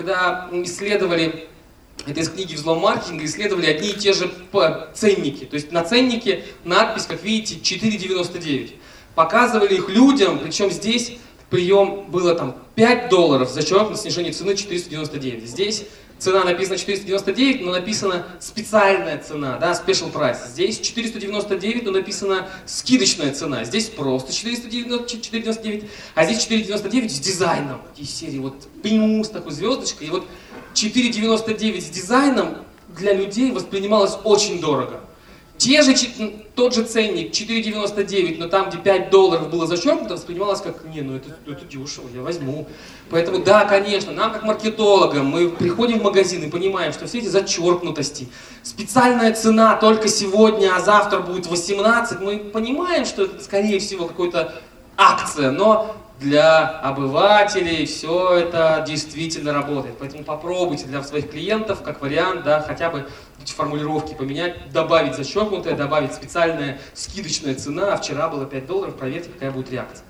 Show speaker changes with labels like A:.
A: когда исследовали это из книги «Взлом маркетинга», исследовали одни и те же ценники. То есть на ценнике надпись, как видите, 4,99. Показывали их людям, причем здесь прием было там 5 долларов, зачеркнуто снижение цены 499. Здесь цена написана 499, но написана специальная цена, да, special price. Здесь 499, но написана скидочная цена. Здесь просто 499, а здесь 499 с дизайном. Из серии вот пинг с такой звездочкой. И вот 499 с дизайном для людей воспринималось очень дорого. Те же, тот же ценник 4,99, но там, где 5 долларов было зачеркнуто, воспринималось как, не, ну это, это дешево, я возьму. Поэтому да, конечно, нам как маркетологам, мы приходим в магазин и понимаем, что все эти зачеркнутости, специальная цена только сегодня, а завтра будет 18, мы понимаем, что это скорее всего какая-то акция, но для обывателей все это действительно работает. Поэтому попробуйте для своих клиентов, как вариант, да, хотя бы эти формулировки поменять, добавить зачеркнутое, добавить специальная скидочная цена, а вчера было 5 долларов, проверьте, какая будет реакция.